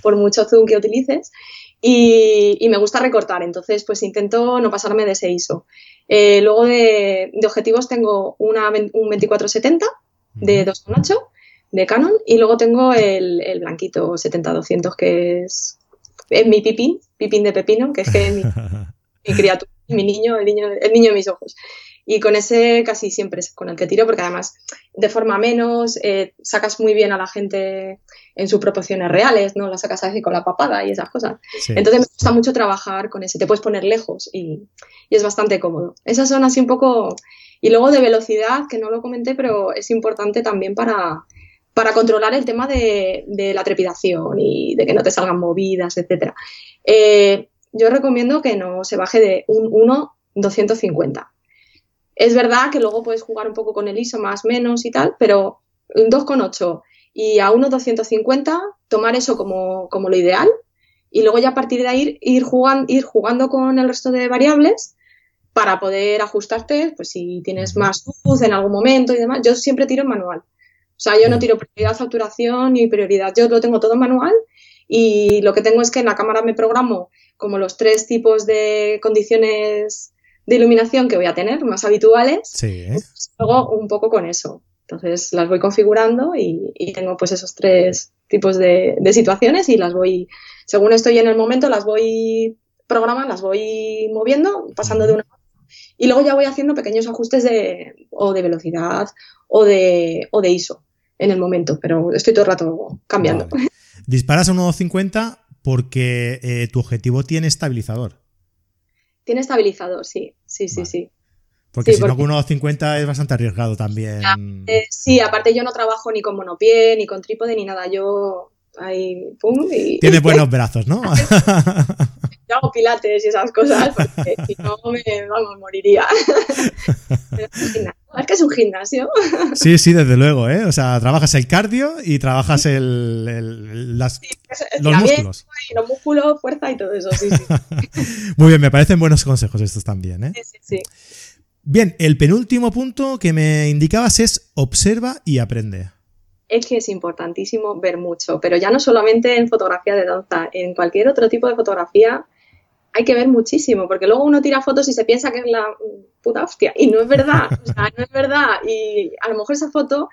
Por mucho zoom que utilices y, me gusta recortar, entonces pues intento no pasarme de ese ISO. Eh, luego de, objetivos tengo una, un 2470 de 2.8 de Canon y luego tengo el, el blanquito 70-200 que es, es, mi pipín, pipín de pepino, que es que mi, [laughs] mi criatura, mi niño, el niño, el niño de mis ojos. Y con ese casi siempre es con el que tiro, porque además de forma menos, eh, sacas muy bien a la gente en sus proporciones reales, ¿no? La sacas así con la papada y esas cosas. Entonces me gusta mucho trabajar con ese, te puedes poner lejos y, es bastante cómodo. Esas son así un poco... Y luego de velocidad, que no lo comenté, pero es importante también para, para controlar el tema de, la trepidación y de que no te salgan movidas, etc. Eh, yo recomiendo que no se baje de un 1.250 es verdad que luego puedes jugar un poco con el ISO más menos y tal, pero un 2,8 y a 1,250 tomar eso como, como, lo ideal y luego ya a partir de ahí ir jugando, ir jugando con el resto de variables para poder ajustarte, pues si tienes más luz en algún momento y demás. Yo siempre tiro en manual. O sea, yo no tiro prioridad, saturación ni prioridad. Yo lo tengo todo en manual y lo que tengo es que en la cámara me programo como los tres tipos de condiciones de iluminación que voy a tener, más habituales, Sí. pues, luego un poco con eso. Entonces las voy configurando y, y tengo pues esos tres tipos de, de situaciones y las voy, según estoy en el momento, las voy programando, las voy moviendo, pasando de una a otra. y luego ya voy haciendo pequeños ajustes de, o de velocidad o de, o de ISO en el momento, pero estoy todo el rato cambiando. Vale. Disparas a un 1.50 porque eh, tu objetivo tiene estabilizador. Tiene estabilizador, sí, sí, sí, Vale. sí. Porque Sí, si no, con 1.50 es bastante arriesgado también. Eh, sí, aparte yo no trabajo ni con monopié, ni con trípode, ni nada. Yo ahí, pum, y Tiene [laughs] buenos brazos, ¿no? [laughs] hago pilates y esas cosas, [laughs] porque si no me, vamos, moriría. [laughs] Pero es un gimnasio, es que es un gimnasio. sí, sí, desde luego, ¿eh? O sea, trabajas el cardio y trabajas el, el- las- Es- los estiramiento músculos. Y los músculos, fuerza y todo eso, sí, sí. [laughs] Muy bien, me parecen buenos consejos estos también, ¿eh? sí, sí, sí. Bien, el penúltimo punto que me indicabas es observa y aprende. Es que es importantísimo ver mucho, pero ya no solamente en fotografía de danza, en cualquier otro tipo de fotografía hay que ver muchísimo, porque luego uno tira fotos y se piensa que es la puta hostia, y no es verdad, o sea, no es verdad, y a lo mejor esa foto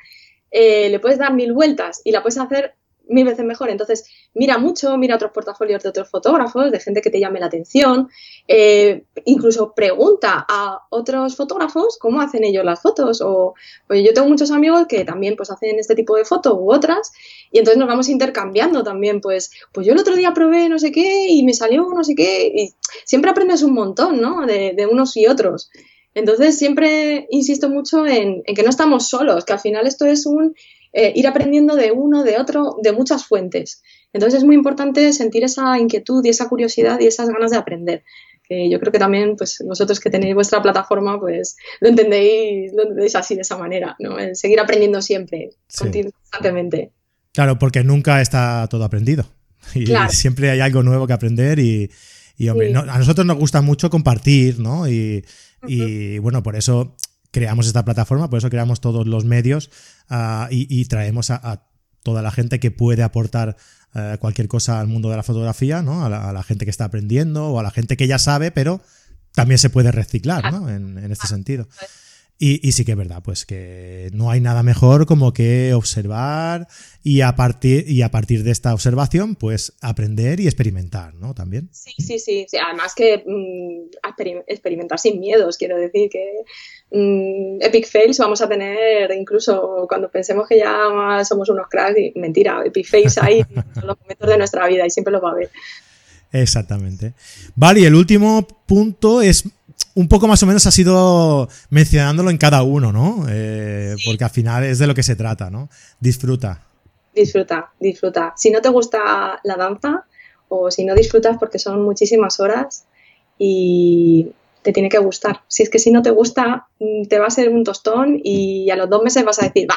eh, le puedes dar mil vueltas y la puedes hacer mil veces mejor, entonces mira mucho, mira otros portafolios de otros fotógrafos, de gente que te llame la atención, eh, incluso pregunta a otros fotógrafos cómo hacen ellos las fotos, o pues yo tengo muchos amigos que también pues hacen este tipo de fotos u otras y entonces nos vamos intercambiando también, pues, pues yo el otro día probé no sé qué y me salió no sé qué y siempre aprendes un montón, ¿no? De, unos y otros. Entonces siempre insisto mucho en que no estamos solos, que al final esto es un eh, ir aprendiendo de uno, de otro, de muchas fuentes. Entonces es muy importante sentir esa inquietud y esa curiosidad y esas ganas de aprender. Que yo creo que también, pues vosotros que tenéis vuestra plataforma, pues lo entendéis, lo entendéis así de esa manera, ¿no? El seguir aprendiendo siempre, Sí. constantemente. Claro, porque nunca está todo aprendido. Y Claro. siempre hay algo nuevo que aprender y, y, hombre, Sí. no- a nosotros nos gusta mucho compartir, ¿no? Y, y, bueno, por eso creamos esta plataforma, por eso creamos todos los medios ah, y, y traemos a, a toda la gente que puede aportar eh, cualquier cosa al mundo de la fotografía, ¿no? A la, a la gente que está aprendiendo o a la gente que ya sabe, pero también se puede reciclar, ¿no? En, en este sentido. Y, y sí que es verdad, pues que no hay nada mejor como que observar y a partir, y a partir de esta observación, pues aprender y experimentar, ¿no? También. Sí, sí, sí, sí. Además que mm, experim- experimentar sin miedos, quiero decir que mm, epic fails vamos a tener incluso cuando pensemos que ya somos unos cracks y mentira, epic fails hay [laughs] en los momentos de nuestra vida y siempre los va a haber. Exactamente. Vale, y el último punto es un poco más o menos ha sido mencionándolo en cada uno, ¿no? Eh, Porque al final es de lo que se trata, ¿no? Disfruta. Disfruta, disfruta. Si no te gusta la danza o si no disfrutas porque son muchísimas horas y te tiene que gustar. Si es que si no te gusta, mm, te va a ser un tostón y a los dos meses vas a decir, va,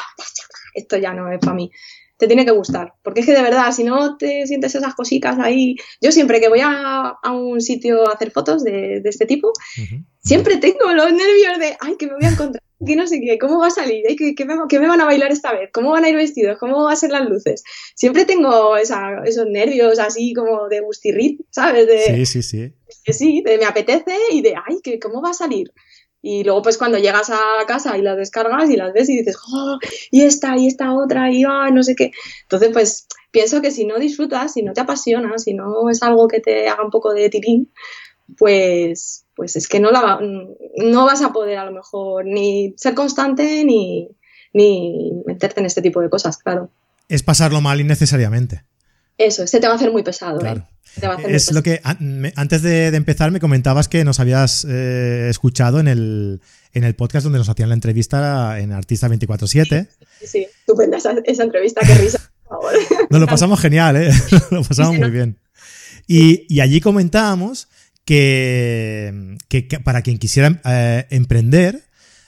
esto ya no es para mí. Te tiene que gustar, porque es que de verdad, si no te sientes esas cositas ahí, yo siempre que voy a, a un sitio a hacer fotos de, de este tipo, siempre tengo los nervios de, ay, que me voy a encontrar, que no sé qué, cómo va a salir, Ay, que, que me, que me van a bailar esta vez, cómo van a ir vestidos, cómo van a ser las luces. Siempre tengo esa- esos nervios así como de gustirrit, ¿sabes? De, Sí, sí, sí. que sí, de me apetece y de, ay, que cómo va a salir. Y luego pues cuando llegas a casa y las descargas y las ves y dices, oh, y esta, y esta otra, y ah, no sé qué. Entonces pues pienso que si no disfrutas, si no te apasiona, si no es algo que te haga un poco de tirín, pues, pues es que no, la, no vas a poder a lo mejor ni ser constante ni, ni meterte en este tipo de cosas, claro. Es pasarlo mal innecesariamente. Eso, este te va a hacer muy pesado. Claro. ¿eh? Te va a hacer muy Es lo pesado. que antes de, de empezar me comentabas que nos habías eh, escuchado en el, en el podcast donde nos hacían la entrevista en Artista 24-7. Sí, sí, estupenda esa, esa entrevista, qué risa, por favor. [laughs] Nos lo pasamos genial, ¿eh? [laughs] Lo pasamos Sí, muy ¿no? bien. Y, y allí comentábamos que, que- que para quien quisiera eh, emprender,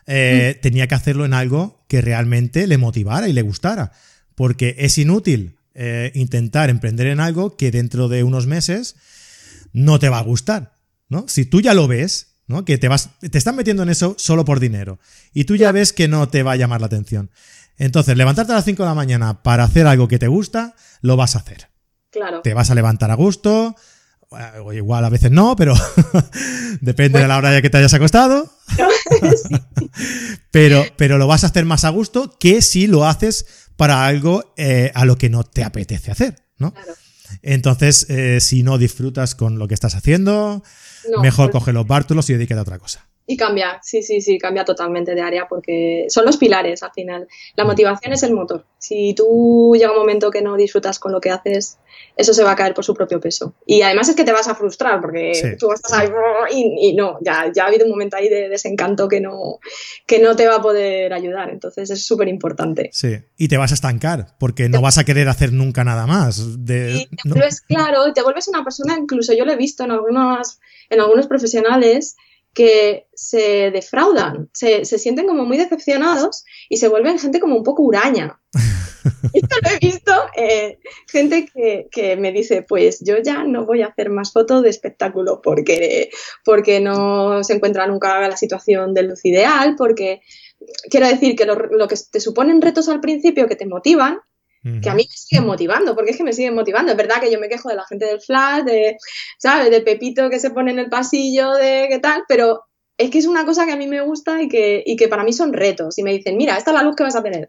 eh, tenía que hacerlo en algo que realmente le motivara y le gustara. Porque es inútil eh, intentar emprender en algo que dentro de unos meses no te va a gustar. ¿no? Si tú ya lo ves, ¿no? que te, vas, te están metiendo en eso solo por dinero y tú ya ves que no te va a llamar la atención. Entonces, levantarte a las 5 de la mañana para hacer algo que te gusta, lo vas a hacer Claro. te vas a levantar a gusto, o igual a veces no, pero [laughs] depende de la hora de que te hayas acostado. [laughs] [laughs] pero, pero lo vas a hacer más a gusto que si lo haces para algo eh, a lo que no te apetece hacer, ¿no? Entonces, eh, si no disfrutas con lo que estás haciendo, mejor pues coge los bártulos y dedícate a otra cosa. Y cambia, sí, sí, sí, cambia totalmente de área porque son los pilares al final. La motivación es el motor. Si tú llega un momento que no disfrutas con lo que haces, eso se va a caer por su propio peso. Y además es que te vas a frustrar porque tú estás ahí y, no, ya, ya ha habido un momento ahí de desencanto que no, que no te va a poder ayudar. Entonces es súper importante. Sí, y te vas a estancar porque no vas a querer hacer nunca nada más. De, y te vuelves, claro, te vuelves una persona, incluso yo lo he visto en algunos, en algunos profesionales que se defraudan, se, sienten como muy decepcionados y se vuelven gente como un poco huraña. [laughs] Esto lo he visto, eh, gente que, me dice, pues yo ya no voy a hacer más fotos de espectáculo porque, porque no se encuentra nunca la situación de luz ideal, porque quiero decir que lo, lo que te suponen retos al principio que te motivan, que a mí me siguen motivando, porque es que me siguen motivando. Es verdad que yo me quejo de la gente del flash, de, ¿sabes? De Pepito que se pone en el pasillo, de qué tal, pero es que es una cosa que a mí me gusta y que, y que para mí son retos. Y me dicen, mira, esta es la luz que vas a tener.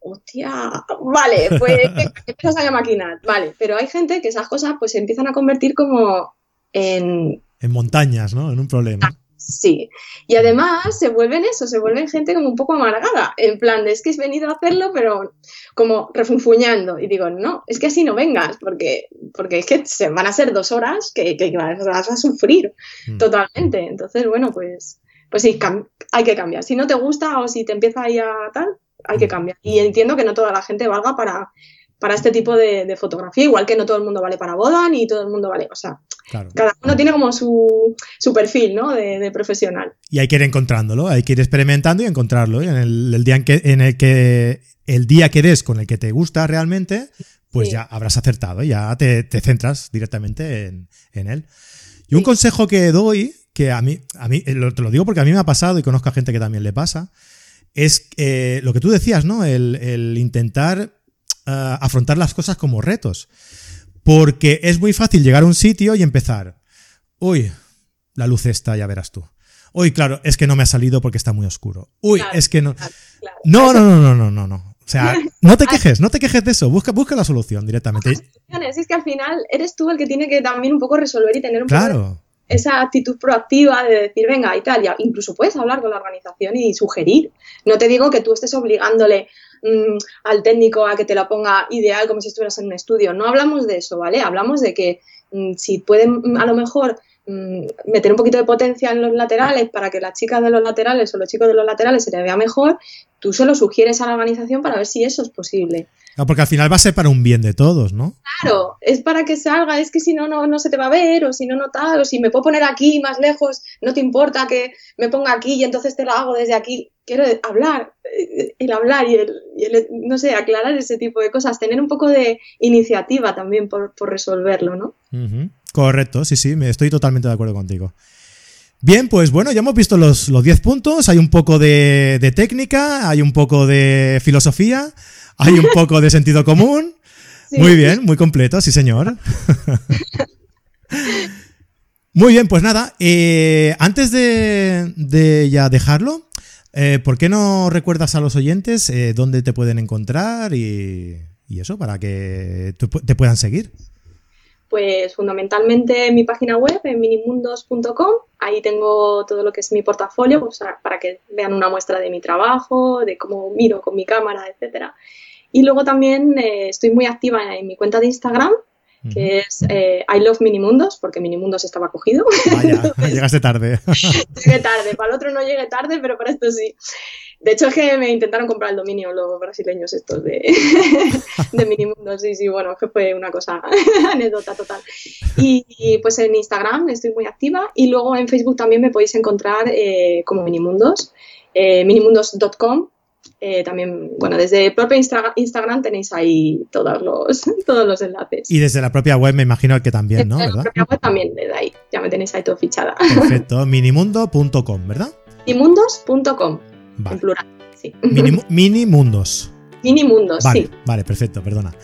Hostia, vale, pues [laughs] empiezas a maquinar, vale. Pero hay gente que esas cosas pues se empiezan a convertir como en... En montañas, ¿no? En un problema. Sí. Y además se vuelven eso, se vuelven gente como un poco amargada. En plan, de, es que has venido a hacerlo, pero como refunfuñando. Y digo, no, es que así no vengas, porque, porque es que se van a ser dos horas que, que vas a sufrir mm. totalmente. Entonces, bueno, pues, pues sí, hay que cambiar. Si no te gusta o si te empieza ahí a tal, hay que mm. cambiar. Y entiendo que no toda la gente valga para, para este tipo de, fotografía, igual que no todo el mundo vale para boda, ni todo el mundo vale, o sea, cada uno tiene como su, perfil, ¿no? De, profesional. Y hay que ir encontrándolo, hay que ir experimentando y encontrarlo. Y en el, día en, que, en el que el día que des con el que te gusta realmente, pues ya habrás acertado, ya te, centras directamente en, él. Y un consejo que doy, que a mí, a mí te lo digo porque a mí me ha pasado y conozco a gente que también le pasa, es eh, lo que tú decías, ¿no? el intentar eh, afrontar las cosas como retos. Porque es muy fácil llegar a un sitio y empezar. Uy, la luz está, ya verás tú. Uy, claro, es que no me ha salido porque está muy oscuro. Uy, es que no. No, no, no, no, no, no, no. O sea, [laughs] no te quejes, no te quejes de eso. Busca, busca la solución directamente. Es que al final eres tú el que tiene que también un poco resolver y tener un claro. esa actitud proactiva de decir, venga, y tal. incluso puedes hablar con la organización y sugerir. No te digo que tú estés obligándole Mm, al técnico a que te la ponga ideal como si estuvieras en un estudio. No hablamos de eso, ¿vale? Hablamos de que mm, si pueden mm, a lo mejor meter un poquito de potencia en los laterales para que las chicas de los laterales o los chicos de los laterales se le vea mejor, tú se lo sugieres a la organización para ver si eso es posible. No, porque al final va a ser para un bien de todos, ¿no? Claro, es para que salga, es que si no, no, no se te va a ver, o si no, no tal, o si me puedo poner aquí más lejos, no te importa que me ponga aquí y entonces te lo hago desde aquí. Quiero hablar, eh, el hablar y el, no sé, aclarar ese tipo de cosas, tener un poco de iniciativa también por, resolverlo, ¿no? Correcto, sí, sí, me estoy totalmente de acuerdo contigo. Bien, pues bueno, ya hemos visto los 10 puntos, hay un poco de, de técnica, hay un poco de filosofía hay un poco de sentido [laughs] común. Muy bien, muy completo, sí señor. [laughs] muy bien, pues nada, eh, antes de, ya dejarlo, eh, ¿por qué no recuerdas a los oyentes eh, dónde te pueden encontrar y, eso, para que te puedan seguir? Pues fundamentalmente en mi página web, en minimundos.com, ahí tengo todo lo que es mi portafolio, pues, para que vean una muestra de mi trabajo, de cómo miro con mi cámara, etcétera. Y luego también eh, estoy muy activa en mi cuenta de Instagram, que es eh, I Love Minimundos, porque Minimundos estaba cogido. [laughs] Vaya, llegaste tarde. llegué tarde, para el otro no llegué tarde, pero para esto sí. De hecho es que me intentaron comprar el dominio los brasileños estos de, [laughs] de Minimundos, sí, sí, bueno, que fue una cosa, [laughs] anécdota total. Y, pues en Instagram estoy muy activa y luego en Facebook también me podéis encontrar eh, como Minimundos, minimundos.com eh, también, bueno, desde el propio Instagram tenéis ahí todos los, [laughs] todos los enlaces. Y desde la propia web me imagino que también, ¿no? Desde la propia web también, desde ahí, ya me tenéis ahí todo fichada. Perfecto, [laughs] minimundo.com, ¿verdad? Minimundos.com, en plural, sí. [laughs] minimundos. Minimundos, vale, sí. Vale, perfecto, perdona.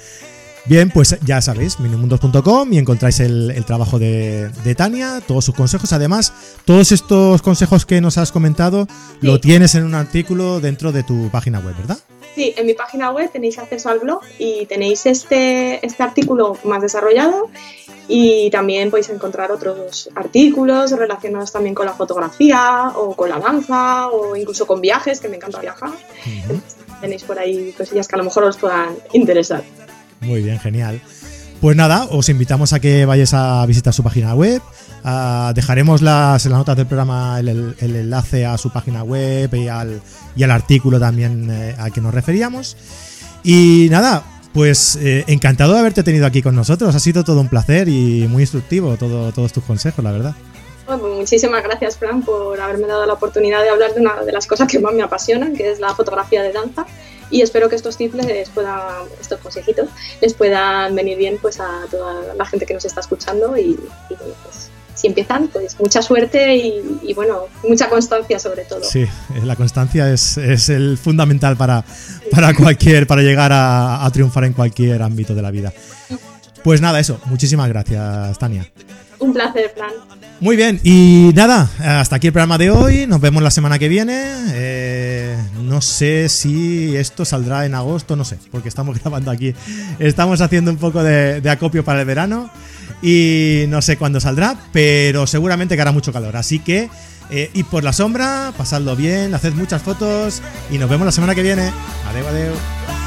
Bien, pues ya sabéis, minimundos.com y encontráis el, trabajo de, Tania, todos sus consejos. Además, todos estos consejos que nos has comentado lo tienes en un artículo dentro de tu página web, ¿verdad? Sí, en mi página web tenéis acceso al blog y tenéis este, este artículo más desarrollado y también podéis encontrar otros artículos relacionados también con la fotografía o con la danza o incluso con viajes, que me encanta viajar. Tenéis por ahí cosillas que a lo mejor os puedan interesar. Muy bien, genial. Pues nada, os invitamos a que vayáis a visitar su página web. Ah, dejaremos las, en las notas del programa el, enlace a su página web y al, y al artículo también eh, al que nos referíamos. Y nada, pues eh, encantado de haberte tenido aquí con nosotros. Ha sido todo un placer y muy instructivo todo, todos tus consejos, la verdad. Pues muchísimas gracias, Fran, por haberme dado la oportunidad de hablar de una de las cosas que más me apasionan, que es la fotografía de danza y espero que estos tips les puedan, estos consejitos les puedan venir bien pues a toda la gente que nos está escuchando y, pues, si empiezan, pues mucha suerte y, bueno, mucha constancia sobre todo. Sí, la constancia es, es el fundamental para, para cualquier, para llegar a, a, triunfar en cualquier ámbito de la vida. Pues nada, eso. Muchísimas gracias, Tania. Un placer, Fran. Muy bien, y nada, hasta aquí el programa de hoy. Nos vemos la semana que viene. Eh, no sé si esto saldrá en agosto, no sé, porque estamos [laughs] grabando aquí. Estamos haciendo un poco de, acopio para el verano y no sé cuándo saldrá, pero seguramente que hará mucho calor. Así que eh, id por la sombra, pasadlo bien, haced muchas fotos y nos vemos la semana que viene. Adeu, adeu.